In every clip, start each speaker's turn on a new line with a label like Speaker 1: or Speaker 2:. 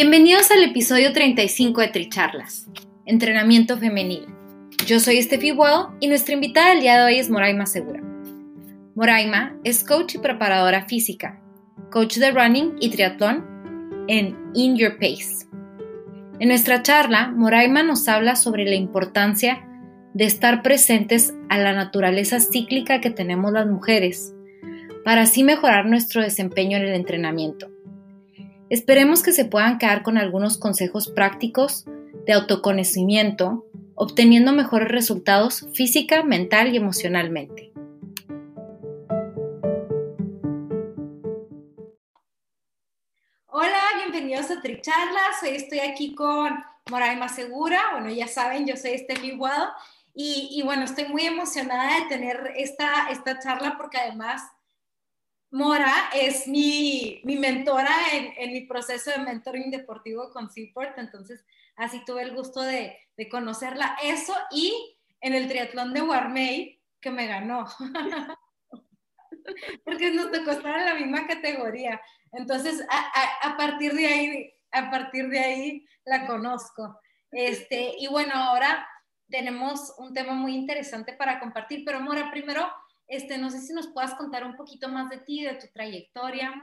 Speaker 1: Bienvenidos al episodio 35 de Tricharlas, entrenamiento femenil. Yo soy Steffi Well y nuestra invitada del día de hoy es Moraima Segura. Moraima es coach y preparadora física, coach de running y triatlón en In Your Pace. En nuestra charla, Moraima nos habla sobre la importancia de estar presentes a la naturaleza cíclica que tenemos las mujeres, para así mejorar nuestro desempeño en el entrenamiento. Esperemos que se puedan quedar con algunos consejos prácticos de autoconocimiento, obteniendo mejores resultados física, mental y emocionalmente. Hola, bienvenidos a Tricharlas. Hoy estoy aquí con Moraima Segura. Bueno, ya saben, yo soy Esteli Guado. Y, y, bueno, estoy muy emocionada de tener esta, esta charla porque además Mora es mi, mentora en, mi proceso de mentoring deportivo con Seaport, entonces así tuve el gusto de, conocerla. Eso y en el triatlón de Warmay, que me ganó. Porque nos tocó estar en la misma categoría. Entonces, a, partir de ahí, a partir de ahí la conozco. Este, y bueno, ahora tenemos un tema muy interesante para compartir, pero Mora, primero este, no sé si nos puedas contar un poquito más de ti, de tu trayectoria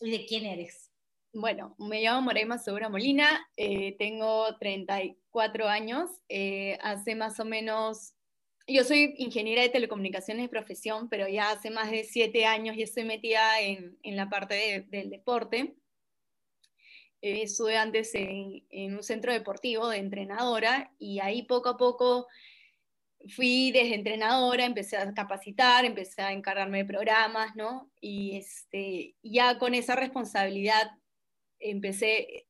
Speaker 1: y de quién eres.
Speaker 2: Bueno, me llamo Moreima Segura Molina, eh, tengo 34 años, eh, hace más o menos, yo soy ingeniera de telecomunicaciones de profesión, pero ya hace más de 7 años ya estoy metida en, la parte del deporte. Eh, estuve antes en, en un centro deportivo de entrenadora y ahí poco a poco fui desde entrenadora, empecé a capacitar, empecé a encargarme de programas, ¿no? Y este, ya con esa responsabilidad empecé,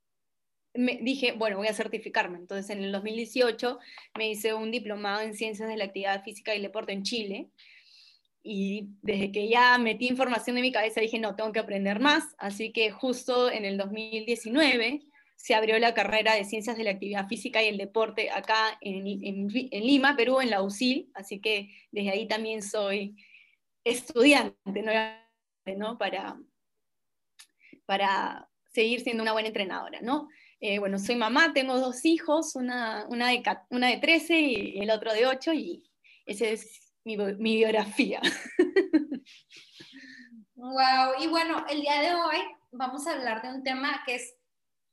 Speaker 2: me dije, bueno, voy a certificarme. Entonces en el 2018 me hice un diplomado en Ciencias de la Actividad Física y el Deporte en Chile. Y desde que ya metí información en mi cabeza dije, no, tengo que aprender más. Así que justo en el 2019 se abrió la carrera de Ciencias de la Actividad Física y el Deporte acá en, Lima, Perú, en la UCIL, así que desde ahí también soy estudiante, ¿no? Para, para seguir siendo una buena entrenadora, ¿no? Eh, bueno, soy mamá, tengo dos hijos, una, una, de, una de 13 y el otro de 8, y esa es mi, mi biografía.
Speaker 1: Wow, y bueno, el día de hoy vamos a hablar de un tema que es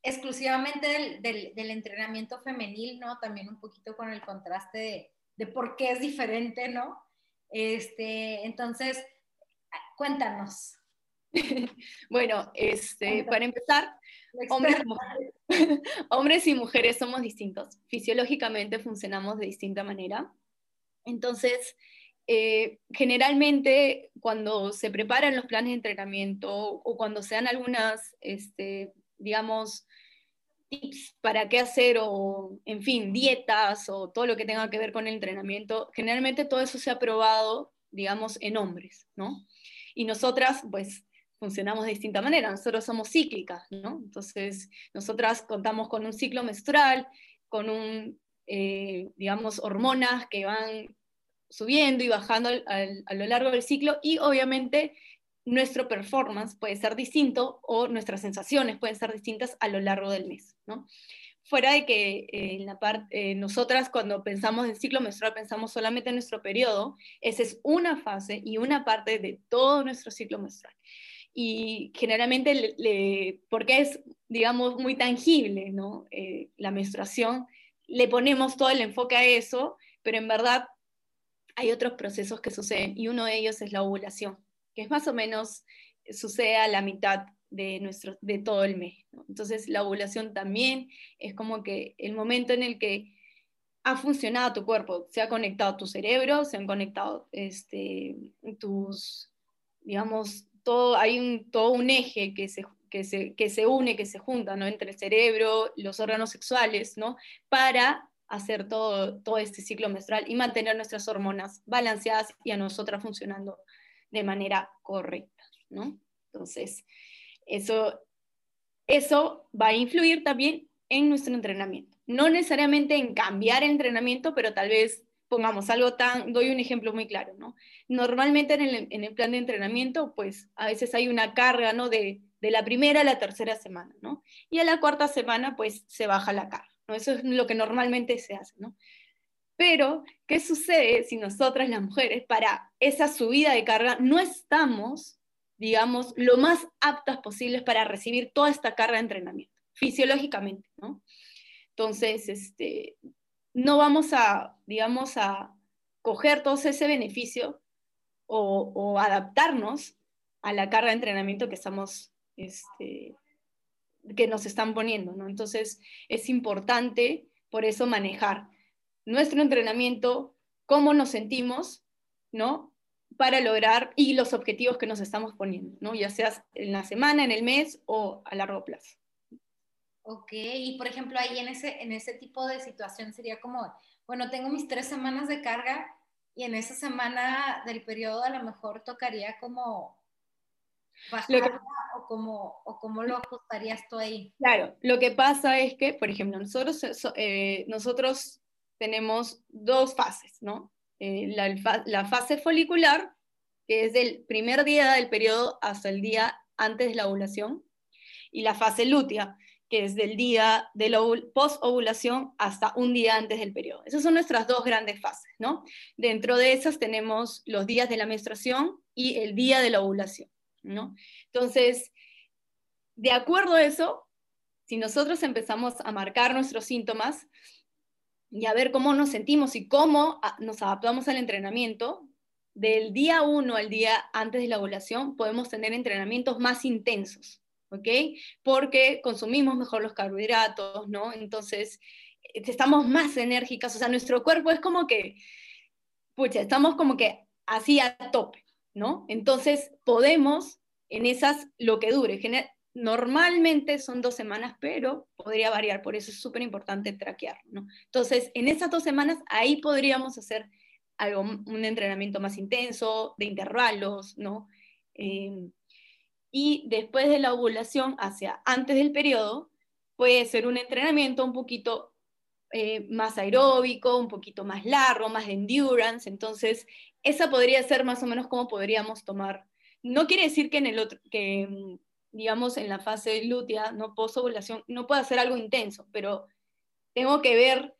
Speaker 1: exclusivamente del, entrenamiento femenil, ¿no? También un poquito con el contraste de, por qué es diferente, ¿no? Este, entonces, cuéntanos.
Speaker 2: bueno, este, para empezar, hombres y, mujeres, somos distintos. Fisiológicamente funcionamos de distinta manera. Entonces, eh, generalmente cuando se preparan los planes de entrenamiento o cuando se dan algunas este, digamos, tips para qué hacer o, en fin, dietas o todo lo que tenga que ver con el entrenamiento, generalmente todo eso se ha probado, digamos, en hombres, ¿no? Y nosotras, pues, funcionamos de distinta manera, nosotros somos cíclicas, ¿no? Entonces, nosotras contamos con un ciclo menstrual, con un, eh, digamos, hormonas que van subiendo y bajando a lo largo del ciclo y obviamente nuestro performance puede ser distinto o nuestras sensaciones pueden ser distintas a lo largo del mes, ¿no? Fuera de que eh, en la parte, eh, nosotras cuando pensamos en ciclo menstrual pensamos solamente en nuestro periodo, esa es una fase y una parte de todo nuestro ciclo menstrual. Y generalmente, porque es, digamos, muy tangible, ¿no? Eh, la menstruación, le ponemos todo el enfoque a eso, pero en verdad hay otros procesos que suceden y uno de ellos es la ovulación, que es más o menos, sucede a la mitad de, nuestro, de todo el mes. Entonces la ovulación también es como que el momento en el que ha funcionado tu cuerpo, se ha conectado tu cerebro, se han conectado este, tus, digamos, todo, hay un, todo un eje que se, que se, que se une, que se junta, ¿no? Entre el cerebro, los órganos sexuales, ¿no? Para hacer todo, todo este ciclo menstrual y mantener nuestras hormonas balanceadas y a nosotras funcionando de manera correcta, ¿no? Entonces, eso, eso va a influir también en nuestro entrenamiento. No necesariamente en cambiar el entrenamiento, pero tal vez pongamos algo tan, doy un ejemplo muy claro, ¿no? Normalmente en el, en el plan de entrenamiento, pues a veces hay una carga, ¿no? De, de, la primera a la tercera semana, ¿no? Y a la cuarta semana, pues se baja la carga, ¿no? Eso es lo que normalmente se hace, ¿no? Pero, ¿qué sucede si nosotras las mujeres, para esa subida de carga, no estamos, digamos, lo más aptas posibles para recibir toda esta carga de entrenamiento, fisiológicamente, ¿no? Entonces, este, no vamos a, digamos, a coger todo ese beneficio o, adaptarnos a la carga de entrenamiento que estamos, este, que nos están poniendo, ¿no? Entonces, es importante, por eso, manejar nuestro entrenamiento, cómo nos sentimos, ¿no? Para lograr y los objetivos que nos estamos poniendo, ¿no? Ya sea en la semana, en el mes o a largo plazo.
Speaker 1: Ok, y por ejemplo, ahí en ese, en ese tipo de situación sería como, bueno, tengo mis tres semanas de carga y en esa semana del periodo a lo mejor tocaría como bajar o como, o cómo lo ajustarías tú ahí.
Speaker 2: Claro, lo que pasa es que, por ejemplo, nosotros, eh, nosotros tenemos dos fases, ¿no? Eh, la, la fase folicular, que es del primer día del periodo hasta el día antes de la ovulación, y la fase lútea, que es del día de la post-ovulación hasta un día antes del periodo. Esas son nuestras dos grandes fases, ¿no? Dentro de esas tenemos los días de la menstruación y el día de la ovulación, ¿no? Entonces, de acuerdo a eso, si nosotros empezamos a marcar nuestros síntomas y a ver cómo nos sentimos y cómo nos adaptamos al entrenamiento, del día 1 al día antes de la ovulación podemos tener entrenamientos más intensos, ¿ok? Porque consumimos mejor los carbohidratos, ¿no? Entonces, eh, estamos más enérgicas, o sea, nuestro cuerpo es como que, pucha, estamos como que así a tope, ¿no? Entonces, podemos en esas, lo que dure, normalmente son dos semanas, pero podría variar, por eso es súper importante traquear, ¿no? Entonces, en esas dos semanas, ahí podríamos hacer algo, un entrenamiento más intenso, de intervalos, ¿no? Eh, y después de la ovulación hacia antes del periodo, puede ser un entrenamiento un poquito eh, más aeróbico, un poquito más largo, más de endurance, entonces esa podría ser más o menos como podríamos tomar. No quiere decir que en el otro, que mm, digamos en la fase lútea, no ovulación no pueda ser algo intenso, pero tengo que ver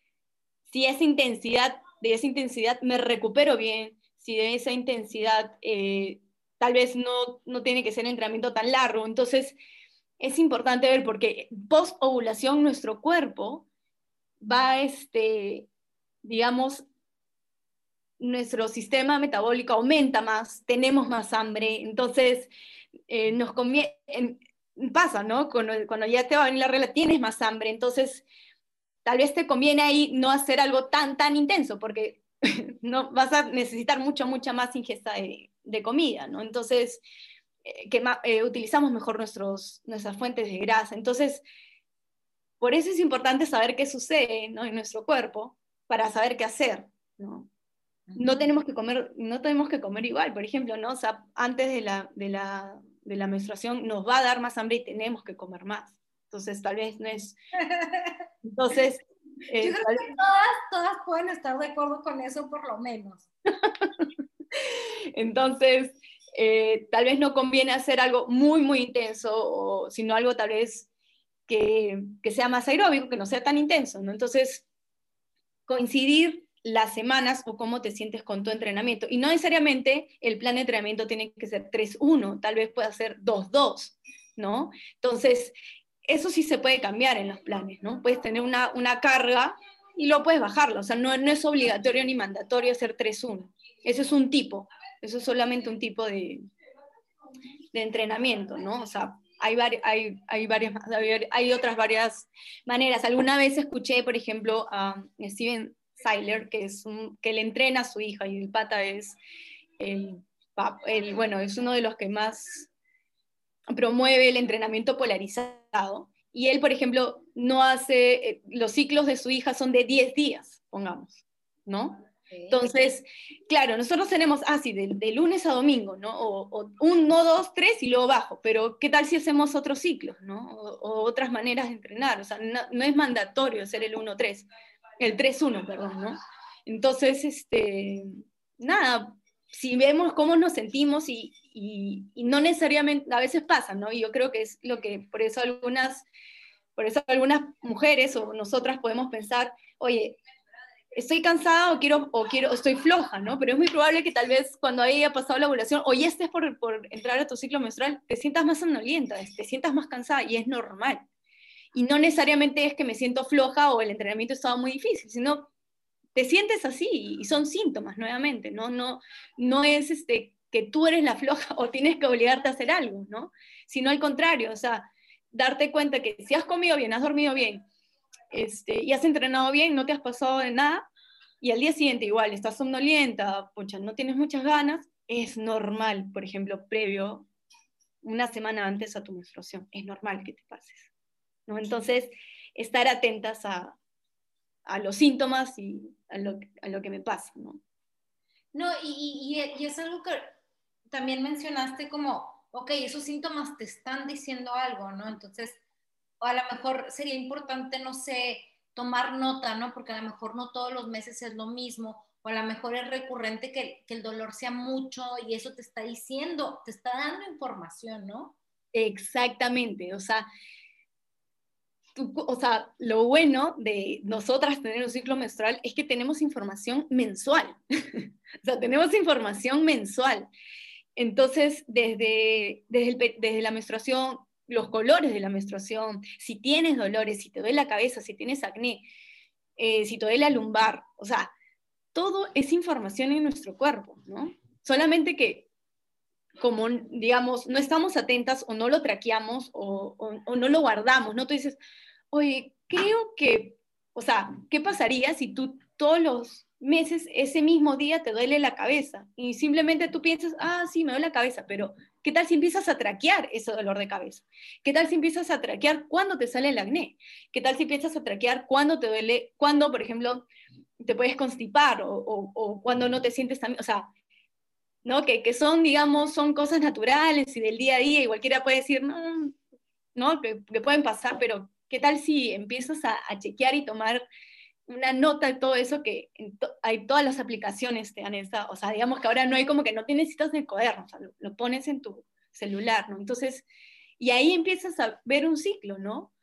Speaker 2: si esa intensidad, de esa intensidad me recupero bien, si de esa intensidad eh, tal vez no, no tiene que ser un entrenamiento tan largo. Entonces, es importante ver porque post ovulación nuestro cuerpo va, este, digamos, nuestro sistema metabólico aumenta más, tenemos más hambre, entonces eh, nos conviene, pasa, ¿no? Cuando, ya te va a venir la regla, tienes más hambre, entonces tal vez te conviene ahí no hacer algo tan, tan intenso, porque no vas a necesitar mucha, mucha más ingesta de, de comida, ¿no? Entonces, eh, que eh, utilizamos mejor nuestros, nuestras fuentes de grasa. Entonces, por eso es importante saber qué sucede en nuestro cuerpo para saber qué hacer, ¿no? No tenemos que comer, no tenemos que comer igual, por ejemplo, ¿no? O sea, antes de la, de, la, de la menstruación nos va a dar más hambre y tenemos que comer más. Entonces, tal vez no es... Entonces,
Speaker 1: eh, Yo creo que todas, todas pueden estar de acuerdo con eso, por lo menos.
Speaker 2: Entonces, eh, tal vez no conviene hacer algo muy, muy intenso, o, sino algo tal vez que, que, sea más aeróbico, que no sea tan intenso. ¿no? Entonces, coincidir las semanas o cómo te sientes con tu entrenamiento. Y no necesariamente el plan de entrenamiento tiene que ser 3-1, tal vez pueda ser 2-2, ¿no? Entonces, eso sí se puede cambiar en los planes, ¿no? Puedes tener una, una carga y luego puedes bajarlo. O sea, no, no es obligatorio ni mandatorio hacer 3-1. Eso es un tipo, eso es solamente un tipo de, de entrenamiento, ¿no? O sea, hay, hay, hay, varias, hay otras varias maneras. Alguna vez escuché, por ejemplo, a Seiler, que, es un, que le entrena a su hija, y el pata es el, el, bueno, es uno de los que más promueve el entrenamiento polarizado. Y él, por ejemplo, no hace, eh, los ciclos de su hija son de 10 días, pongamos, ¿no? Entonces, claro, nosotros tenemos, ah, sí, de, lunes a domingo, ¿no? O, uno, dos, tres y luego bajo, pero ¿qué tal si hacemos otros ciclos, ¿no? O, otras maneras de entrenar, o sea, no, es mandatorio hacer el 1-3, el 3-1, perdón, ¿no? Entonces, este, nada, si vemos cómo nos sentimos y, y, y, no necesariamente, a veces pasa, ¿no? Y yo creo que es lo que, por eso algunas, por eso algunas mujeres o nosotras podemos pensar, oye, estoy cansada o quiero, o quiero, estoy floja, ¿no? Pero es muy probable que tal vez cuando haya pasado la ovulación o ya estés por, por entrar a tu ciclo menstrual, te sientas más somnolienta, te sientas más cansada y es normal. Y no necesariamente es que me siento floja o el entrenamiento estaba muy difícil, sino te sientes así y son síntomas nuevamente, ¿no? No, no es este, que tú eres la floja o tienes que obligarte a hacer algo, ¿no? Sino al contrario, o sea, darte cuenta que si has comido bien, has dormido bien, este, y has entrenado bien, no te has pasado de nada, y al día siguiente igual estás somnolienta, pucha, no tienes muchas ganas, es normal, por ejemplo, previo, una semana antes a tu menstruación, es normal que te pases. ¿No? Entonces, estar atentas a, a los síntomas y a lo, a lo, que me pasa. ¿no?
Speaker 1: No, y, y, y es algo que también mencionaste como, ok, esos síntomas te están diciendo algo, ¿no? Entonces, a lo mejor sería importante, no sé, tomar nota, ¿no? Porque a lo mejor no todos los meses es lo mismo, o a lo mejor es recurrente que, que el dolor sea mucho y eso te está diciendo, te está dando información, ¿no?
Speaker 2: Exactamente, o sea, o sea, lo bueno de nosotras tener un ciclo menstrual es que tenemos información mensual. o sea, tenemos información mensual. Entonces, desde, desde, la menstruación, los colores de la menstruación, si tienes dolores, si te duele la cabeza, si tienes acné, eh, si te duele la lumbar, o sea, todo es información en nuestro cuerpo, ¿no? Solamente que como, digamos, no estamos atentas o no lo traqueamos o, o, no lo guardamos, ¿no? Tú dices, oye, creo que, o sea, ¿qué pasaría si tú todos los meses, ese mismo día te duele la cabeza y simplemente tú piensas, ah, sí, me duele la cabeza, pero ¿qué tal si empiezas a traquear ese dolor de cabeza? ¿Qué tal si empiezas a traquear cuando te sale el acné? ¿Qué tal si empiezas a traquear cuando te duele, cuando, por ejemplo, te puedes constipar o, o, cuando no te sientes tan, o sea, ¿no? Que, que, son, digamos, son cosas naturales y del día a día y cualquiera puede decir, no, no, que, que pueden pasar, pero ¿qué tal si empiezas a, a chequear y tomar una nota de todo eso que hay todas las aplicaciones te dan esa, o sea, digamos que ahora no hay como que no te necesitas de cuaderno, o sea, lo, pones en tu celular, ¿no? Entonces, y ahí empiezas a ver un ciclo, ¿no?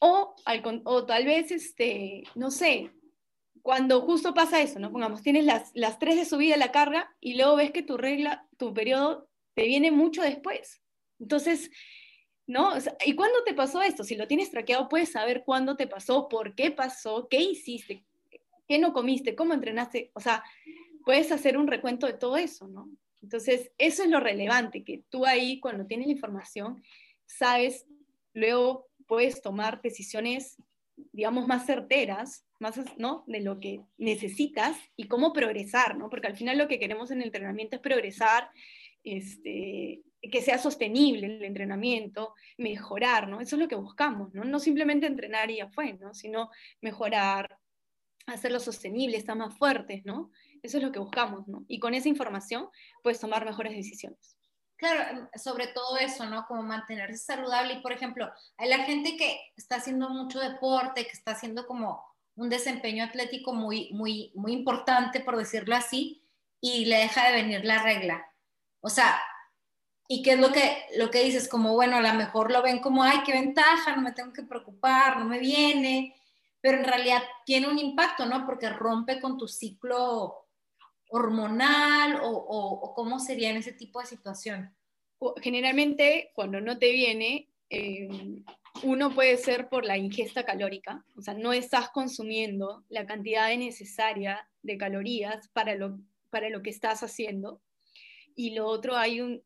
Speaker 2: O, o tal vez, este, no sé, cuando justo pasa eso, ¿no? Pongamos, tienes las, las tres de subida a la carga y luego ves que tu regla, tu periodo te viene mucho después. Entonces, ¿no? ¿Y cuándo te pasó esto? Si lo tienes traqueado, puedes saber cuándo te pasó, por qué pasó, qué hiciste, qué no comiste, cómo entrenaste. O sea, puedes hacer un recuento de todo eso, ¿no? Entonces, eso es lo relevante, que tú ahí, cuando tienes la información, sabes, luego puedes tomar decisiones, digamos, más certeras, más, ¿no? De lo que necesitas y cómo progresar, ¿no? Porque al final lo que queremos en el entrenamiento es progresar, este, que sea sostenible el entrenamiento, mejorar, ¿no? Eso es lo que buscamos, ¿no? No simplemente entrenar y ya fue, ¿no? Sino mejorar, hacerlo sostenible, estar más fuertes, ¿no? Eso es lo que buscamos, ¿no? Y con esa información puedes tomar mejores decisiones.
Speaker 1: Claro, sobre todo eso, ¿no? Como mantenerse saludable. Y, por ejemplo, hay la gente que está haciendo mucho deporte, que está haciendo como un desempeño atlético muy, muy, muy importante, por decirlo así, y le deja de venir la regla. O sea, ¿Y qué es lo que, lo que dices? Como, bueno, a lo mejor lo ven como, ay, qué ventaja, no me tengo que preocupar, no me viene, pero en realidad tiene un impacto, ¿no? Porque rompe con tu ciclo hormonal o, o, cómo sería en ese tipo de situación.
Speaker 2: Generalmente, cuando no te viene, eh, uno puede ser por la ingesta calórica, o sea, no estás consumiendo la cantidad necesaria de calorías para lo, para lo que estás haciendo. Y lo otro, hay un,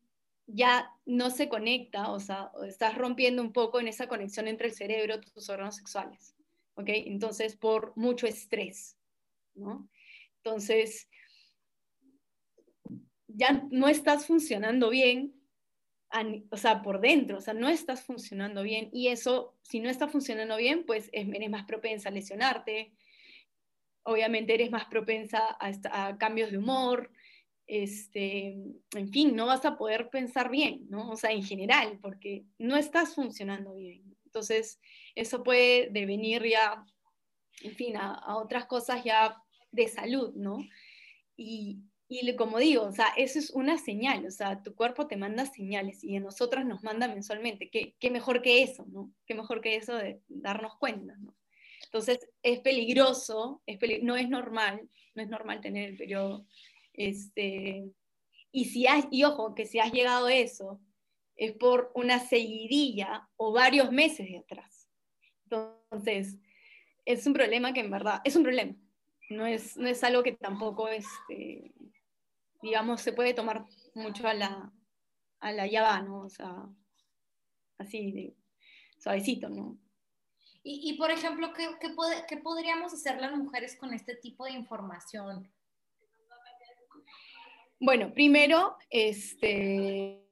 Speaker 2: ya no se conecta, o sea, estás rompiendo un poco en esa conexión entre el cerebro y tus órganos sexuales, ¿ok? Entonces, por mucho estrés, ¿no? Entonces, ya no estás funcionando bien, o sea, por dentro, o sea, no estás funcionando bien y eso, si no está funcionando bien, pues eres más propensa a lesionarte, obviamente eres más propensa a, cambios de humor, este, en fin, no vas a poder pensar bien, ¿no? O sea, en general, porque no estás funcionando bien. Entonces, eso puede devenir ya, en fin, a, otras cosas ya de salud, ¿no? Y, y como digo, o sea, eso es una señal, o sea, tu cuerpo te manda señales y a nosotras nos manda mensualmente. ¿Qué, qué mejor que eso, no? Qué mejor que eso de darnos cuenta, ¿no? Entonces, es peligroso, es no es normal, no es normal tener el periodo. Este, y, si has, y ojo, que si has llegado a eso, es por una seguidilla o varios meses de atrás. Entonces, es un problema que en verdad, es un problema. No es, no es algo que tampoco este, digamos, se puede tomar mucho a la, a la llava. O sea, así de suavecito, ¿no?
Speaker 1: Y, y por ejemplo, ¿qué, qué, ¿qué, podríamos hacer las mujeres con este tipo de información?
Speaker 2: Bueno, primero, este,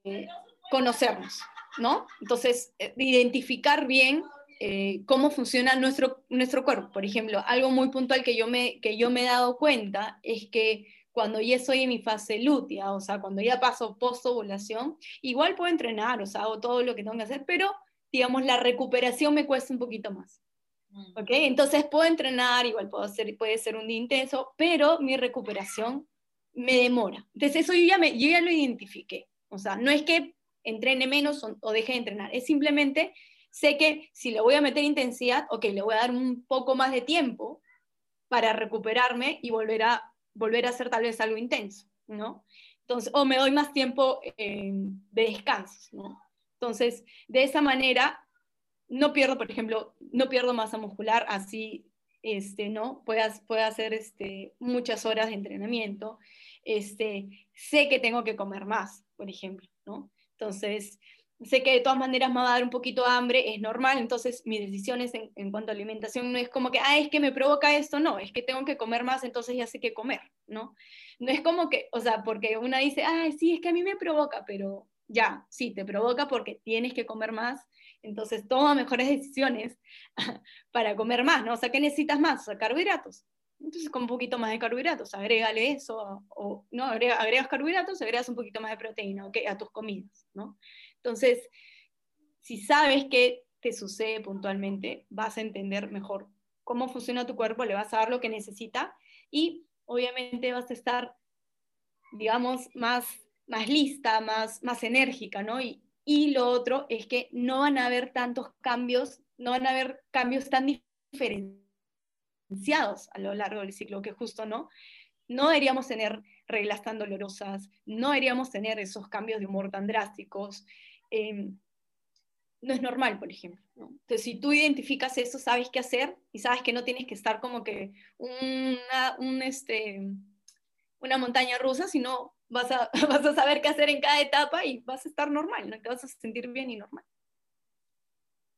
Speaker 2: conocernos, ¿no? Entonces, eh, identificar bien eh, cómo funciona nuestro, nuestro cuerpo. Por ejemplo, algo muy puntual que yo, me, que yo me he dado cuenta es que cuando ya estoy en mi fase lútea, o sea, cuando ya paso post-ovulación, igual puedo entrenar, o sea, hago todo lo que tengo que hacer, pero, digamos, la recuperación me cuesta un poquito más. Mm. ¿Ok? Entonces puedo entrenar, igual puedo hacer, puede ser un día intenso, pero mi recuperación me demora. Entonces eso yo ya, me, yo ya lo identifiqué. O sea, no es que entrene menos o, deje de entrenar, es simplemente sé que si le voy a meter intensidad, ok, le voy a dar un poco más de tiempo para recuperarme y volver a volver a hacer tal vez algo intenso, ¿no? Entonces, o me doy más tiempo eh, de descanso, ¿no? Entonces, de esa manera, no pierdo, por ejemplo, no pierdo masa muscular, así, este, ¿no? Puedo hacer este, muchas horas de entrenamiento, este, sé que tengo que comer más, por ejemplo, ¿no? Entonces, sé que de todas maneras me va a dar un poquito de hambre, es normal, entonces mis decisiones en, cuanto a alimentación no es como que, ah, es que me provoca esto, no, es que tengo que comer más, entonces ya sé qué comer, ¿no? No es como que, o sea, porque una dice, ah, sí, es que a mí me provoca, pero ya, sí, te provoca porque tienes que comer más, entonces toma mejores decisiones para comer más, ¿no? O sea, ¿qué necesitas más? O sea, carbohidratos. Entonces, con un poquito más de carbohidratos, agrégale eso, o no, agregas carbohidratos, agregas un poquito más de proteína. A tus comidas, ¿no? Entonces, si sabes qué te sucede puntualmente, vas a entender mejor cómo funciona tu cuerpo, le vas a dar lo que necesita y obviamente vas a estar, digamos, más, más lista, más, más enérgica, ¿no? Y lo otro es que no van a haber tantos cambios, no van a haber cambios tan diferenciados a lo largo del ciclo, que justo no. No deberíamos tener reglas tan dolorosas, no deberíamos tener esos cambios de humor tan drásticos, Em, no es normal, por ejemplo. Entonces, si tú identificas eso, sabes qué hacer y sabes que no tienes que estar como que una, un, este, una montaña rusa, sino vas a, vas a saber qué hacer en cada etapa y vas a estar normal, ¿no? te vas a sentir bien y normal.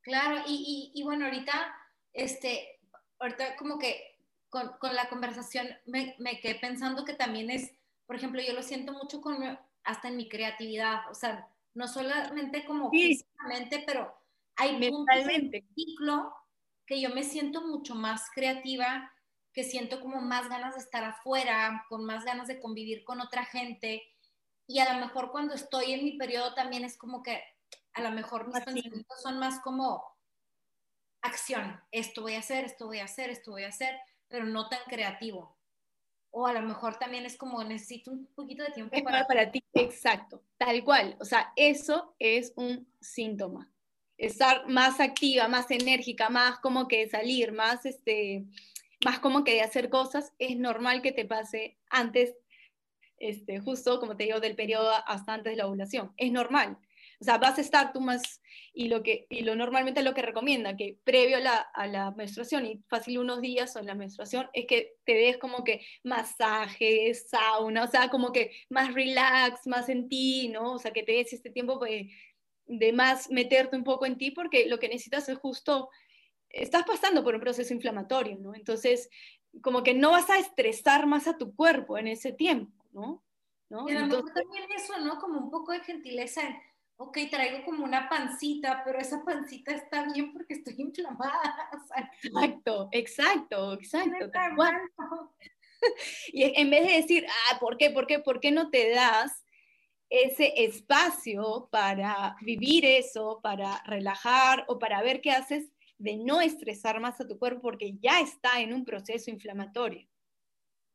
Speaker 1: Claro, y, y, y bueno, ahorita, este, ahorita como que con, con la conversación me, me, quedé pensando que también es, por ejemplo, yo lo siento mucho con, hasta en mi creatividad, o sea, no solamente como físicamente, pero hay mentalmente ciclo que yo me siento mucho más creativa, que siento como más ganas de estar afuera, con más ganas de convivir con otra gente. Y a lo mejor cuando estoy en mi periodo también es como que a lo mejor mis pensamientos son más como acción. Esto voy a hacer, esto voy a hacer, esto voy a hacer, pero no tan creativo o a lo mejor también es como necesito un poquito de tiempo
Speaker 2: para... para ti. Exacto, tal cual. O sea, eso es un síntoma. Estar más activa, más enérgica, más como que salir, más, este, más como que de hacer cosas, es normal que te pase antes, este, justo como te digo, del periodo hasta antes de la ovulación. Es normal. O sea, vas a estar tú más, y lo que, y lo normalmente lo que recomienda, que previo a la, a la menstruación, y fácil unos días o la menstruación, es que te des como que masajes, sauna, o sea, como que más relax, más en ti, ¿no? O sea, que te des este tiempo pues, de más meterte un poco en ti, porque lo que necesitas es justo, estás pasando por un proceso inflamatorio, ¿no? Entonces, como que no vas a estresar más a tu cuerpo en ese tiempo, ¿no?
Speaker 1: ¿No? Y a lo también eso, ¿no? Como un poco de gentileza en, ok, traigo como una pancita, pero esa pancita está bien porque estoy inflamada.
Speaker 2: exacto, exacto, exacto. y en vez de decir, ah, ¿por qué, por qué, por qué no te das ese espacio para vivir eso, para relajar o para ver qué haces de no estresar más a tu cuerpo porque ya está en un proceso inflamatorio.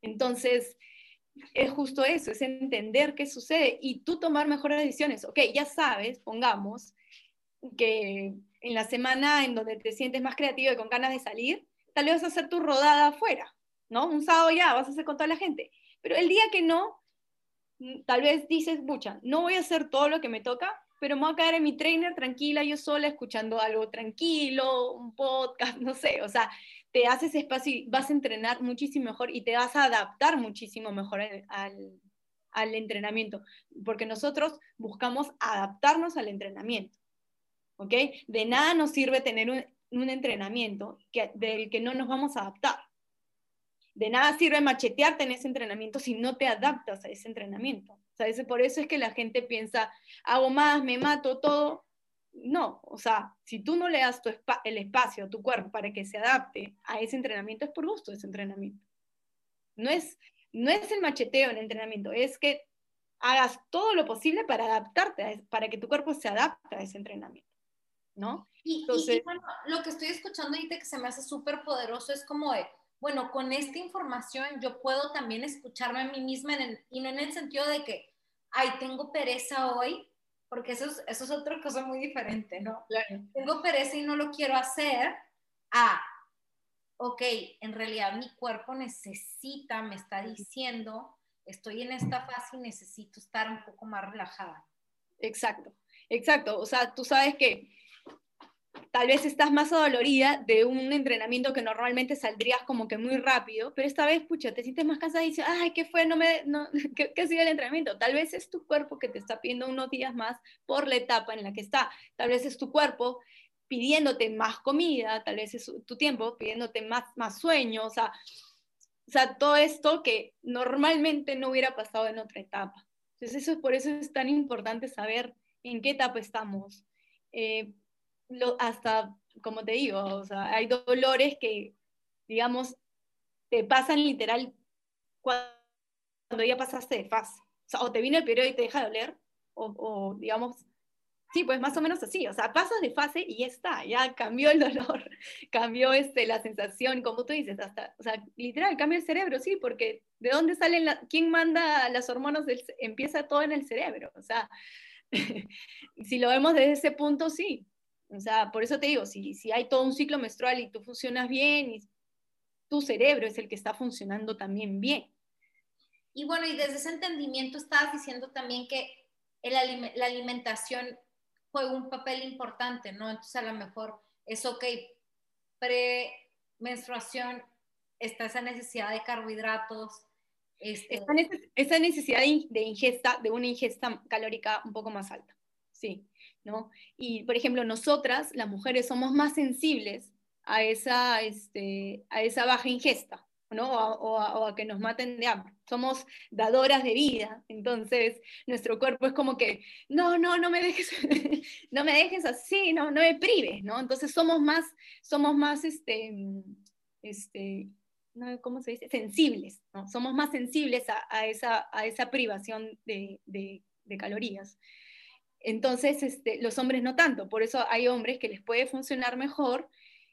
Speaker 2: Entonces, es justo eso, es entender qué sucede y tú tomar mejores decisiones. Ok, ya sabes, pongamos, que en la semana en donde te sientes más creativo y con ganas de salir, tal vez vas a hacer tu rodada afuera, ¿no? Un sábado ya vas a hacer con toda la gente. Pero el día que no, tal vez dices, bucha, no voy a hacer todo lo que me toca, pero me voy a quedar en mi trainer tranquila, yo sola, escuchando algo tranquilo, un podcast, no sé, o sea, te haces espacio y vas a entrenar muchísimo mejor y te vas a adaptar muchísimo mejor al, al entrenamiento, porque nosotros buscamos adaptarnos al entrenamiento, ¿ok? De nada nos sirve tener un, un entrenamiento que, del que no nos vamos a adaptar. De nada sirve machetearte en ese entrenamiento si no te adaptas a ese entrenamiento. O por eso es que la gente piensa, hago más, me mato, todo. No, o sea, si tú no le das tu el espacio a tu cuerpo para que se adapte a ese entrenamiento, es por gusto ese entrenamiento. No es, no es el macheteo en el entrenamiento, es que hagas todo lo posible para adaptarte, para que tu cuerpo se adapte a ese entrenamiento. ¿No?
Speaker 1: Y, Entonces, bueno, lo que estoy escuchando ahorita que se me hace súper poderoso es como de, bueno, con esta información yo puedo también escucharme a mí misma y no en el sentido de que, ay, tengo pereza hoy, porque eso es, eso es otra cosa muy diferente, ¿no? Tengo pereza y no lo quiero hacer. Ah, ok, en realidad mi cuerpo necesita, me está diciendo, estoy en esta fase y necesito estar un poco más relajada.
Speaker 2: Exacto, exacto. O sea, tú sabes que tal vez estás más adolorida de un entrenamiento que normalmente saldrías como que muy rápido, pero esta vez, pucha, te sientes más cansada y dices, ay, ¿qué fue? No me, no, ¿qué, ¿qué, sido el entrenamiento? Tal vez es tu cuerpo que te está pidiendo unos días más por la etapa en la que está. Tal vez es tu cuerpo pidiéndote más comida, tal vez es tu tiempo pidiéndote más, más sueño, o sea, o sea, todo esto que normalmente no hubiera pasado en otra etapa. Entonces, eso, por eso es tan importante saber en qué etapa estamos. Eh, hasta, como te digo, o sea, hay dolores que, digamos, te pasan literal cuando ya pasaste de fase. O, sea, o te viene el periodo y te deja de doler, o, o, digamos, sí, pues más o menos así. O sea, pasas de fase y ya está, ya cambió el dolor, cambió este, la sensación, como tú dices, hasta, o sea, literal, cambia el cerebro, sí, porque ¿de dónde salen, la, quién manda las hormonas? Del, empieza todo en el cerebro. O sea, si lo vemos desde ese punto, sí, o sea, por eso te digo, si, si hay todo un ciclo menstrual y tú funcionas bien, y tu cerebro es el que está funcionando también bien.
Speaker 1: Y bueno, y desde ese entendimiento estabas diciendo también que la alimentación juega un papel importante, ¿no? Entonces a lo mejor es ok, pre-menstruación está esa necesidad de carbohidratos.
Speaker 2: Este... Esa necesidad de ingesta, de una ingesta calórica un poco más alta, sí. ¿No? Y, por ejemplo, nosotras, las mujeres, somos más sensibles a esa, este, a esa baja ingesta, ¿no? O a, que nos maten de hambre. Somos dadoras de vida, entonces nuestro cuerpo es como que, no, no, no me dejes, no me dejes así, no, no me prives, ¿no? Entonces somos más, somos más, este, este, ¿cómo se dice? Sensibles, ¿no? Somos más sensibles a, esa, a esa privación de, de, de calorías. Entonces, este, los hombres no tanto, por eso hay hombres que les puede funcionar mejor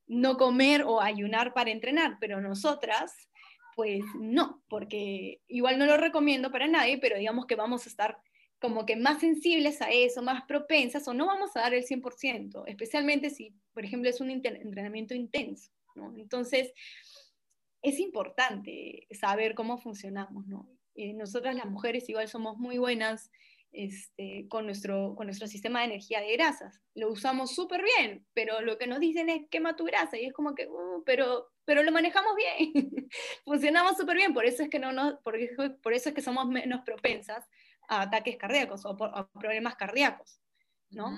Speaker 2: no comer o ayunar para entrenar, pero nosotras, pues no, porque igual no lo recomiendo para nadie, pero digamos que vamos a estar como que más sensibles a eso, más propensas, o no vamos a dar el 100%, especialmente si, por ejemplo, es un entrenamiento intenso. Entonces, es importante saber cómo funcionamos, ¿no? Eh, nosotras las mujeres igual somos muy buenas este, con, nuestro, con nuestro sistema de energía de grasas. Lo usamos súper bien, pero lo que nos dicen es quema tu grasa y es como que, uh, pero, pero lo manejamos bien, funcionamos súper bien, por eso, es que no nos, por, por eso es que somos menos propensas a ataques cardíacos o a problemas cardíacos, ¿no?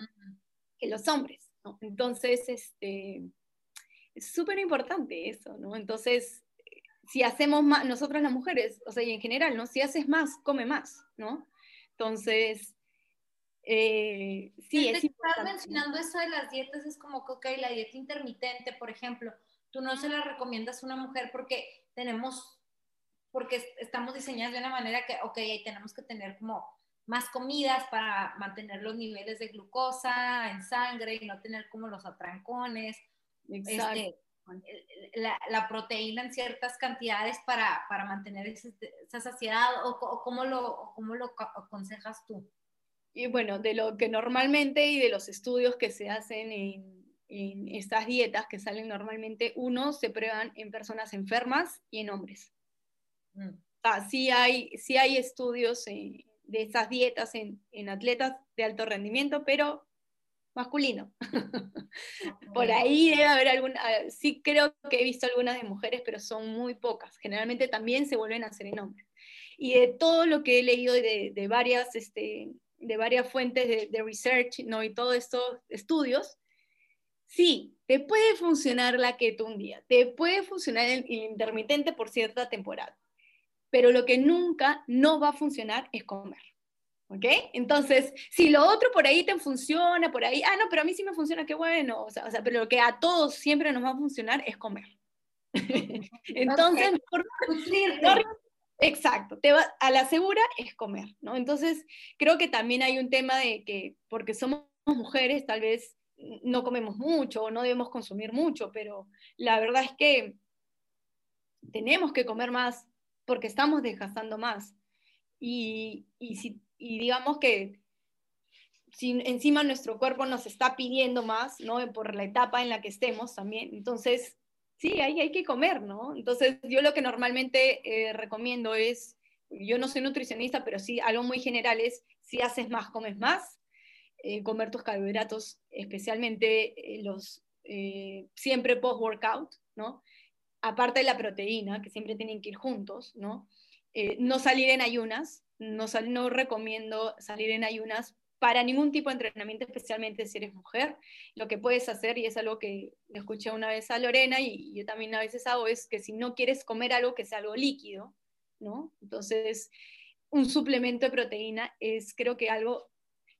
Speaker 2: Que los hombres, ¿no? Entonces, este, es súper importante eso, ¿no? Entonces, si hacemos más, nosotras las mujeres, o sea, y en general, ¿no? Si haces más, come más, ¿no? Entonces, eh, sí,
Speaker 1: es estás mencionando eso de las dietas, es como que, ok, la dieta intermitente, por ejemplo, tú no se la recomiendas a una mujer porque tenemos, porque estamos diseñadas de una manera que, ok, ahí tenemos que tener como más comidas para mantener los niveles de glucosa en sangre y no tener como los atrancones. Exacto. Este, la, proteína en ciertas cantidades para, para mantener esa, saciedad o, cómo, lo, cómo lo aconsejas tú?
Speaker 2: Y bueno, de lo que normalmente y de los estudios que se hacen en, en estas dietas que salen normalmente, uno se prueban en personas enfermas y en hombres. Mm. sí, hay, sí hay estudios de esas dietas en, en atletas de alto rendimiento, pero masculino. Por ahí debe haber alguna, ah, sí creo que he visto algunas de mujeres, pero son muy pocas. Generalmente también se vuelven a hacer en hombres. Y de todo lo que he leído de, de varias, este, de varias fuentes de, de, research ¿no? y todos estos estudios, sí, te puede funcionar la keto un día, te puede funcionar el intermitente por cierta temporada, pero lo que nunca no va a funcionar es comer. ¿Ok? Entonces, si lo otro por ahí te funciona, por ahí, ah, no, pero a mí sí me funciona, qué bueno, o sea, o sea pero lo que a todos siempre nos va a funcionar es comer. Entonces, por, exacto, te va, a la segura es comer, ¿no? Entonces, creo que también hay un tema de que, porque somos mujeres, tal vez no comemos mucho o no debemos consumir mucho, pero la verdad es que tenemos que comer más porque estamos desgastando más. Y, y si y digamos que si encima nuestro cuerpo nos está pidiendo más, ¿no? Por la etapa en la que estemos también. Entonces, sí, ahí hay que comer, ¿no? Entonces, yo lo que normalmente eh, recomiendo es, yo no soy nutricionista, pero sí algo muy general es, si haces más, comes más, eh, comer tus carbohidratos, especialmente eh, los siempre post-workout, ¿no? Aparte de la proteína, que siempre tienen que ir juntos, ¿no? No salir en ayunas, no, no recomiendo salir en ayunas para ningún tipo de entrenamiento, especialmente si eres mujer. Lo que puedes hacer, y es algo que escuché una vez a Lorena y yo también a veces hago, es que si no quieres comer algo que sea algo líquido, ¿no? Entonces, un suplemento de proteína es creo que algo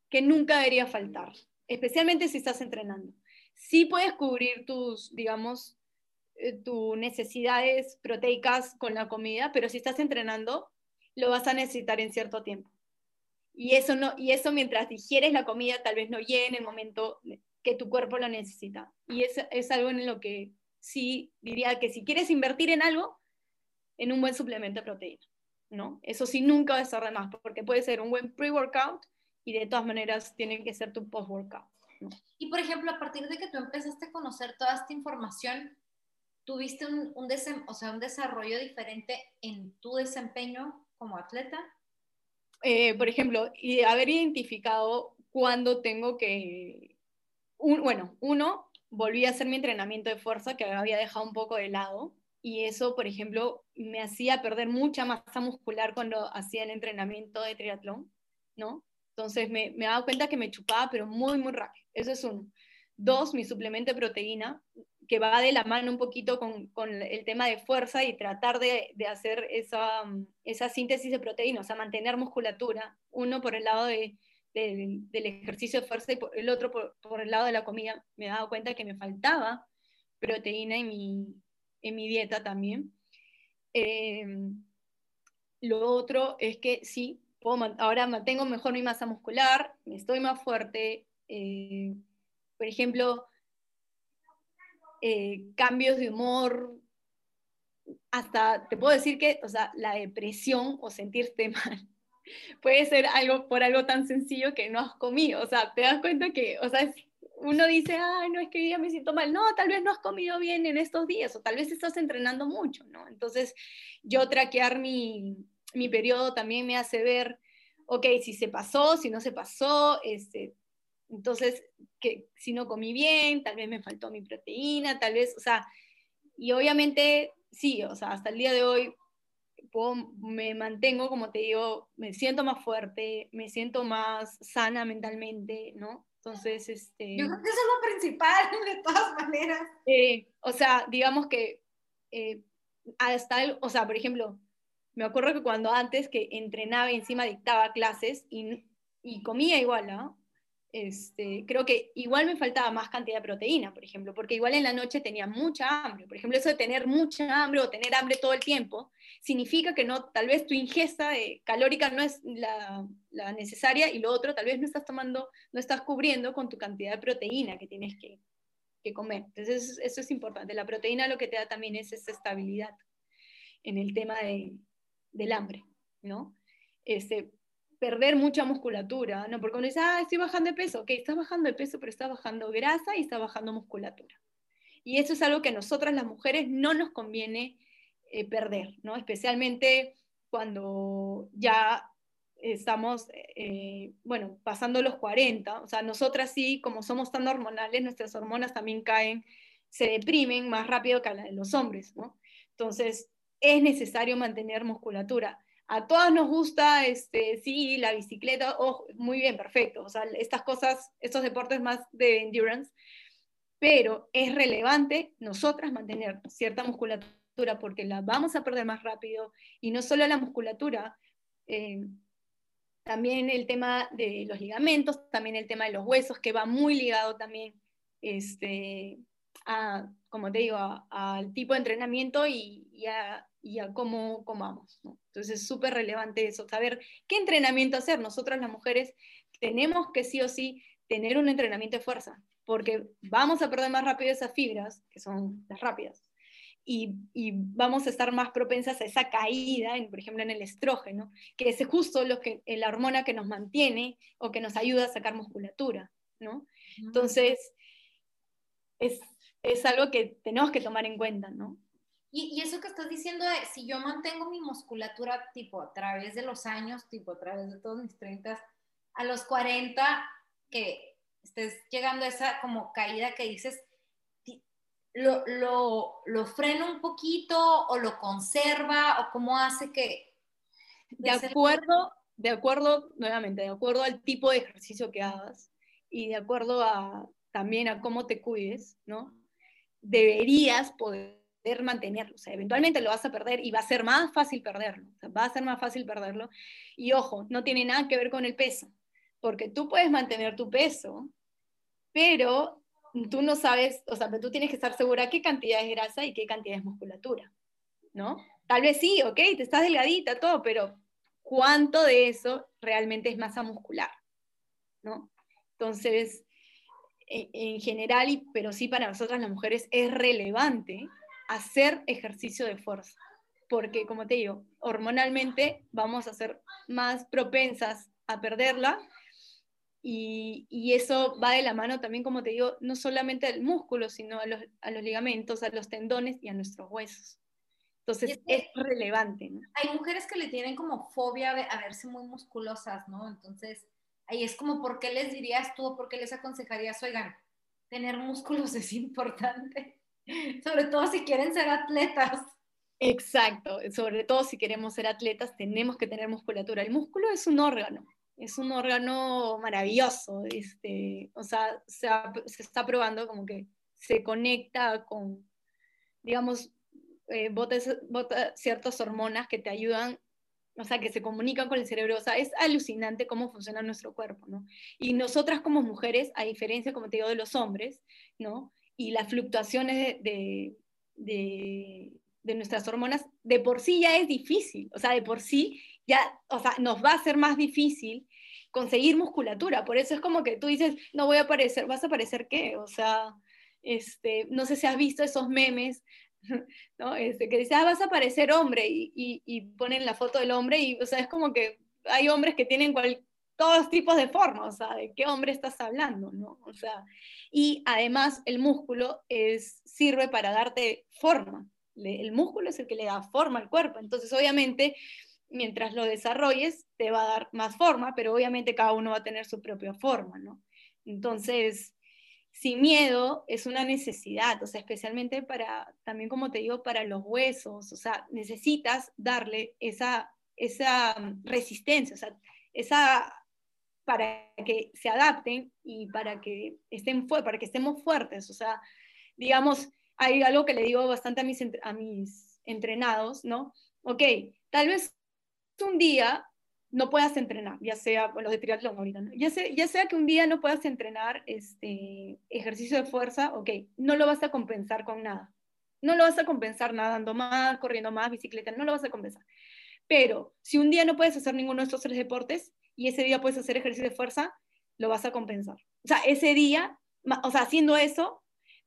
Speaker 2: que nunca debería faltar, especialmente si estás entrenando. Sí puedes cubrir tus, digamos, eh, tus necesidades proteicas con la comida, pero si estás entrenando, lo vas a necesitar en cierto tiempo. Y eso, no, y eso mientras digieres la comida tal vez no llegue en el momento que tu cuerpo lo necesita. Y es, es algo en lo que sí diría que si quieres invertir en algo, en un buen suplemento de proteína. ¿no? Eso sí nunca va a más, porque puede ser un buen pre-workout y de todas maneras tiene que ser tu post-workout.
Speaker 1: Y por ejemplo, a partir de que tú empezaste a conocer toda esta información, ¿tuviste un, un, o sea, un desarrollo diferente en tu desempeño como atleta?
Speaker 2: Eh, por ejemplo, y haber identificado cuándo tengo que, bueno, uno, volví a hacer mi entrenamiento de fuerza que había dejado un poco de lado y eso, por ejemplo, me hacía perder mucha masa muscular cuando hacía el entrenamiento de triatlón, ¿no? Entonces me, me dado cuenta que me chupaba, pero muy, muy rápido. Eso es uno. Dos, mi suplemento de proteína que va de la mano un poquito con, con el tema de fuerza y tratar de, de hacer esa, síntesis de proteína, o sea, mantener musculatura, uno por el lado de, del ejercicio de fuerza y por el otro por, por, el lado de la comida. Me he dado cuenta que me faltaba proteína en mi, en mi dieta también. Eh, lo otro es que sí, puedo, ahora mantengo mejor mi masa muscular, estoy más fuerte. Eh, por ejemplo, eh, cambios de humor, hasta te puedo decir que, o sea, la depresión o sentirte mal puede ser algo por algo tan sencillo que no has comido, o sea, te das cuenta que, o sea, uno dice, ay, no, es que ya me siento mal, no, tal vez no has comido bien en estos días, o tal vez estás entrenando mucho, ¿no? Entonces, yo traquear mi, mi periodo también me hace ver, ok, si se pasó, si no se pasó, este, entonces, que si no comí bien, tal vez me faltó mi proteína, tal vez, o sea, y obviamente, sí, o sea, hasta el día de hoy me mantengo, como te digo, me siento más fuerte, me siento más sana mentalmente, ¿no? Entonces, este...
Speaker 3: Yo creo que eso es lo principal, de todas maneras.
Speaker 2: Eh, o sea, digamos que eh, hasta, el, o sea, por ejemplo, me acuerdo que cuando antes que entrenaba y encima dictaba clases y, y comía igual, ¿no? Este, creo que igual me faltaba más cantidad de proteína, por ejemplo, porque igual en la noche tenía mucha hambre. Por ejemplo, eso de tener mucha hambre o tener hambre todo el tiempo, significa que no, tal vez tu ingesta calórica no es la, necesaria y lo otro, tal vez no estás tomando, no estás cubriendo con tu cantidad de proteína que tienes que, que comer. Entonces, eso, eso, es importante. La proteína lo que te da también es esa estabilidad en el tema de, del hambre, ¿no? Este, perder mucha musculatura, ¿no? Porque uno dice, ah, estoy bajando de peso, ok, estás bajando de peso, pero estás bajando grasa y estás bajando musculatura. Y eso es algo que a nosotras las mujeres no nos conviene eh, perder, ¿no? Especialmente cuando ya estamos, eh, bueno, pasando los 40, o sea, nosotras sí, como somos tan hormonales, nuestras hormonas también caen, se deprimen más rápido que la de los hombres, ¿no? Entonces, es necesario mantener musculatura a todas nos gusta, este, sí, la bicicleta, oh, muy bien, perfecto, o sea, estas cosas, estos deportes más de endurance, pero es relevante nosotras mantener cierta musculatura porque la vamos a perder más rápido y no solo la musculatura, eh, también el tema de los ligamentos, también el tema de los huesos, que va muy ligado también este, a, como te digo, al tipo de entrenamiento y, y, a, y a cómo comamos. ¿no? Entonces es súper relevante eso, saber qué entrenamiento hacer. Nosotras las mujeres tenemos que sí o sí tener un entrenamiento de fuerza, porque vamos a perder más rápido esas fibras, que son las rápidas, y, y, vamos a estar más propensas a esa caída, en, por ejemplo, en el estrógeno, que es justo lo que, la hormona que nos mantiene o que nos ayuda a sacar musculatura, ¿no? Entonces, es, es algo que tenemos que tomar en cuenta, ¿no?
Speaker 3: Y, eso que estás diciendo de si yo mantengo mi musculatura tipo a través de los años, tipo a través de todos mis 30, a los 40, que estés llegando a esa como caída que dices, lo, lo, lo frena un poquito o lo conserva o cómo hace que...
Speaker 2: De acuerdo, de acuerdo, nuevamente, de acuerdo al tipo de ejercicio que hagas y de acuerdo a, también a cómo te cuides, ¿no? Deberías poder mantenerlo. O sea, eventualmente lo vas a perder y va a ser más fácil perderlo. va a ser más fácil perderlo. Y ojo, no tiene nada que ver con el peso, porque tú puedes mantener tu peso, pero tú no sabes, o sea, tú tienes que estar segura qué cantidad es grasa y qué cantidad es musculatura, ¿no? Tal vez sí, ok, te estás delgadita, todo, pero ¿cuánto de eso realmente es masa muscular? ¿No? Entonces, en, en general, pero sí para nosotras las mujeres es relevante hacer ejercicio de fuerza, porque como te digo, hormonalmente vamos a ser más propensas a perderla y, y, eso va de la mano también, como te digo, no solamente al músculo, sino a los, a los ligamentos, a los tendones y a nuestros huesos. Entonces es, relevante. ¿no?
Speaker 3: Hay mujeres que le tienen como fobia a verse muy musculosas, ¿no? Entonces ahí es como, ¿por qué les dirías tú o por qué les aconsejarías, oigan, tener músculos es importante? Sobre todo si quieren ser atletas.
Speaker 2: Exacto, sobre todo si queremos ser atletas tenemos que tener musculatura. El músculo es un órgano, es un órgano maravilloso, este, o sea, se, está probando como que se conecta con, digamos, eh, botas, ciertas hormonas que te ayudan, o sea, que se comunican con el cerebro, o sea, es alucinante cómo funciona nuestro cuerpo, ¿no? Y nosotras como mujeres, a diferencia, como te digo, de los hombres, ¿no? Y las fluctuaciones de, de, de, nuestras hormonas, de por sí ya es difícil, o sea, de por sí ya, o sea, nos va a ser más difícil conseguir musculatura, por eso es como que tú dices, no voy a aparecer, ¿vas a aparecer qué? O sea, este, no sé si has visto esos memes, ¿no? Este, que dice, ah, vas a aparecer hombre, y, y, ponen la foto del hombre, y, o sea, es como que hay hombres que tienen cual, todos tipos de formas, o sea, ¿de qué hombre estás hablando? ¿no? O sea, y además el músculo es, sirve para darte forma. el músculo es el que le da forma al cuerpo. Entonces, obviamente, mientras lo desarrolles, te va a dar más forma, pero obviamente cada uno va a tener su propia forma, ¿no? Entonces, sin miedo es una necesidad, o sea, especialmente para, también como te digo, para los huesos, o sea, necesitas darle esa, esa resistencia, o sea, esa, para que se adapten y para que, estén para que estemos fuertes, o sea, digamos, hay algo que le digo bastante a mis, a mis entrenados, ¿no? Ok, tal vez un día no puedas entrenar, ya sea los de triatlón ahorita, ¿no? ya, sea, ya sea que un día no puedas entrenar este ejercicio de fuerza, ok, no lo vas a compensar con nada. No lo vas a compensar nadando más, corriendo más, bicicleta, no lo vas a compensar. Pero si un día no puedes hacer ninguno de estos tres deportes y ese día puedes hacer ejercicio de fuerza, lo vas a compensar. O sea, ese día, o sea, haciendo eso,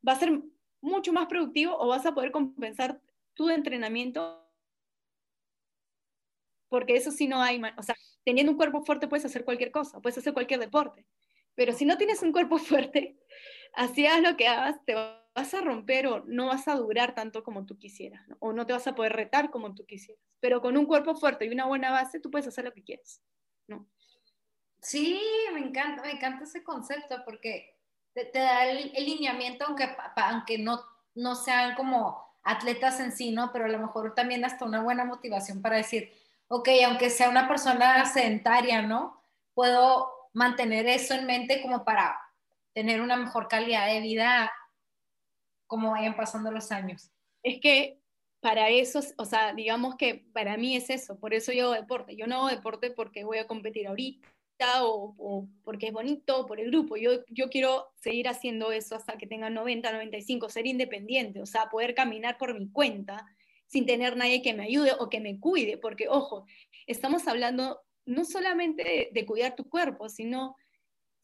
Speaker 2: va a ser mucho más productivo o vas a poder compensar tu entrenamiento porque eso sí no hay, o sea, teniendo un cuerpo fuerte puedes hacer cualquier cosa, puedes hacer cualquier deporte, pero si no tienes un cuerpo fuerte, hacías lo que hagas, te vas a romper o no vas a durar tanto como tú quisieras, o no te vas a poder retar como tú quisieras, pero con un cuerpo fuerte y una buena base, tú puedes hacer lo que quieres, ¿no?
Speaker 3: Sí, me encanta, me encanta ese concepto porque te, da el, lineamiento, aunque, aunque no, no sean como atletas en sí, ¿no? Pero a lo mejor también hasta una buena motivación para decir, ok, aunque sea una persona sedentaria, ¿no? Puedo mantener eso en mente como para tener una mejor calidad de vida como vayan pasando los años.
Speaker 2: Es que para eso, o sea, digamos que para mí es eso, por eso yo hago deporte. Yo no hago deporte porque voy a competir ahorita o, porque es bonito, por el grupo. Yo, yo quiero seguir haciendo eso hasta que tenga 90, 95, ser independiente, o sea, poder caminar por mi cuenta sin tener nadie que me ayude o que me cuide, porque ojo, estamos hablando no solamente de, cuidar tu cuerpo, sino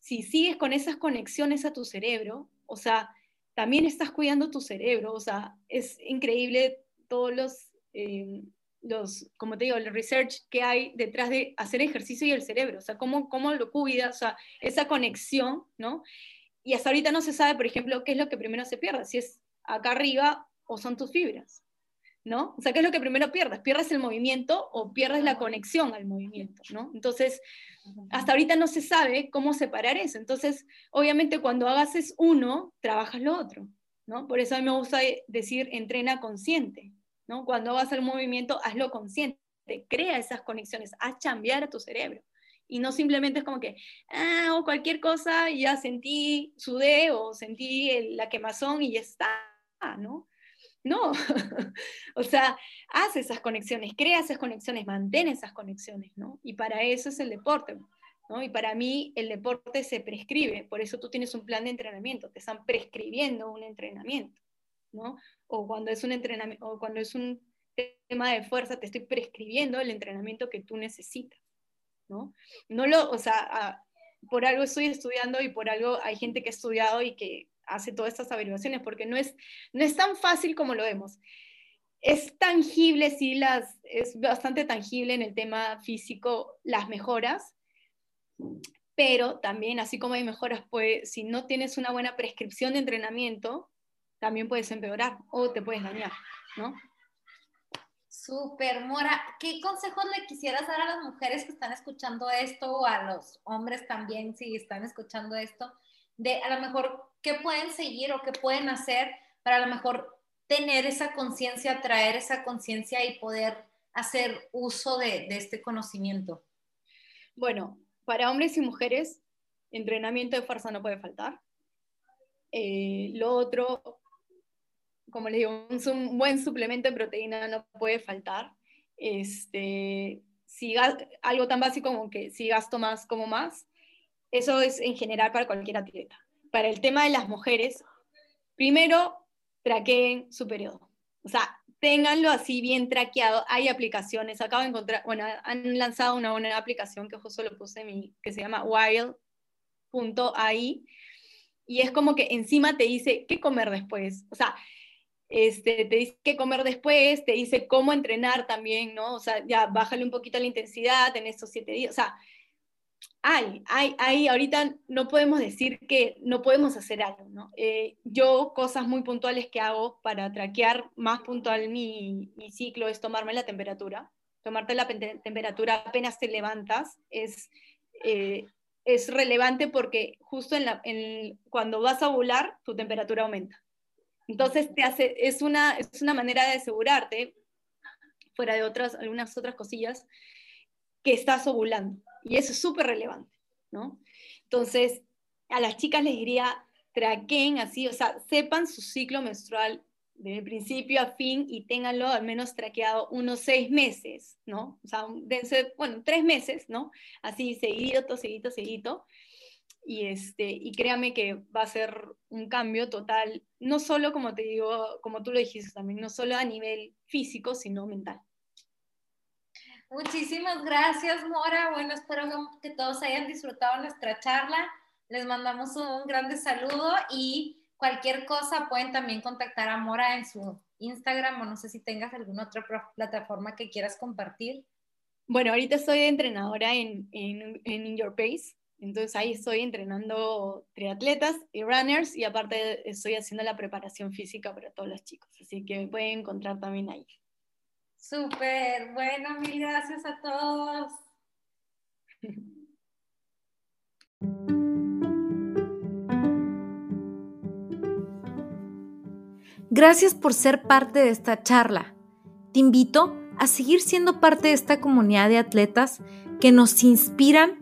Speaker 2: si sigues con esas conexiones a tu cerebro, o sea, también estás cuidando tu cerebro, o sea, es increíble todos los, eh, los, como te digo, el research que hay detrás de hacer ejercicio y el cerebro, o sea, cómo, cómo lo cuidas, o sea, esa conexión, ¿no? Y hasta ahorita no se sabe, por ejemplo, qué es lo que primero se pierde, si es acá arriba o son tus fibras. ¿no? O sea, ¿qué es lo que primero pierdes? ¿Pierdes el movimiento o pierdes la conexión al movimiento, ¿no? Entonces, hasta ahorita no se sabe cómo separar eso. Entonces, obviamente cuando hagas es uno, trabajas lo otro, ¿no? Por eso a mí me gusta decir entrena consciente, ¿no? Cuando hagas el movimiento, hazlo consciente, crea esas conexiones, haz cambiar a tu cerebro. Y no simplemente es como que, ah, o cualquier cosa, ya sentí sudé o sentí la quemazón y ya está, ¿no? No, o sea, haz esas conexiones, crea esas conexiones, mantén esas conexiones, ¿no? Y para eso es el deporte, ¿no? Y para mí el deporte se prescribe, por eso tú tienes un plan de entrenamiento, te están prescribiendo un entrenamiento, ¿no? O cuando es un entrenamiento, o cuando es un tema de fuerza, te estoy prescribiendo el entrenamiento que tú necesitas, ¿no? No lo, o sea, por algo estoy estudiando y por algo hay gente que ha estudiado y que hace todas estas averiguaciones, porque no es, no es tan fácil como lo vemos. Es tangible, sí, las, es bastante tangible en el tema físico las mejoras, pero también, así como hay mejoras, pues, si no tienes una buena prescripción de entrenamiento, también puedes empeorar o te puedes dañar, ¿no?
Speaker 3: Súper, Mora. ¿Qué consejos le quisieras dar a las mujeres que están escuchando esto o a los hombres también si están escuchando esto? De a lo mejor qué pueden seguir o qué pueden hacer para a lo mejor tener esa conciencia, traer esa conciencia y poder hacer uso de, este conocimiento?
Speaker 2: Bueno, para hombres y mujeres, entrenamiento de fuerza no puede faltar. Eh, lo otro, como les digo, un, buen suplemento de proteína no puede faltar. Este, si algo tan básico como que si gasto más, como más, eso es en general para cualquier atleta para el tema de las mujeres, primero traqueen su periodo. O sea, ténganlo así bien traqueado. Hay aplicaciones, acabo de encontrar, bueno, han lanzado una buena aplicación que justo lo puse en mi, que se llama wild.ai, y es como que encima te dice qué comer después. O sea, este, te dice qué comer después, te dice cómo entrenar también, ¿no? O sea, ya bájale un poquito la intensidad en estos siete días. O sea, hay, hay, hay, ahorita no podemos decir que no podemos hacer algo, ¿no? Eh, yo cosas muy puntuales que hago para traquear más puntual mi, ciclo es tomarme la temperatura, tomarte la temperatura apenas te levantas es, eh, es relevante porque justo en la, cuando vas a ovular, tu temperatura aumenta. Entonces te hace, es, una, es una manera de asegurarte, fuera de otras, algunas otras cosillas, que estás ovulando. Y eso es súper relevante, ¿no? Entonces, a las chicas les diría, traqueen así, o sea, sepan su ciclo menstrual de principio a fin y ténganlo al menos traqueado unos seis meses, ¿no? O sea, dense, bueno, tres meses, ¿no? Así, seguido, seguido, seguido. Y, este, y créame que va a ser un cambio total, no solo, como te digo, como tú lo dijiste también, no solo a nivel físico, sino mental.
Speaker 3: Muchísimas gracias, Mora. Bueno, espero que todos hayan disfrutado nuestra charla. Les mandamos un grande saludo y cualquier cosa pueden también contactar a Mora en su Instagram o no sé si tengas alguna otra plataforma que quieras compartir.
Speaker 2: Bueno, ahorita estoy entrenadora en, en, en In Your Pace, entonces ahí estoy entrenando triatletas y runners y aparte estoy haciendo la preparación física para todos los chicos, así que me pueden encontrar también ahí.
Speaker 3: Súper, bueno, mil gracias a todos.
Speaker 1: Gracias por ser parte de esta charla. Te invito a seguir siendo parte de esta comunidad de atletas que nos inspiran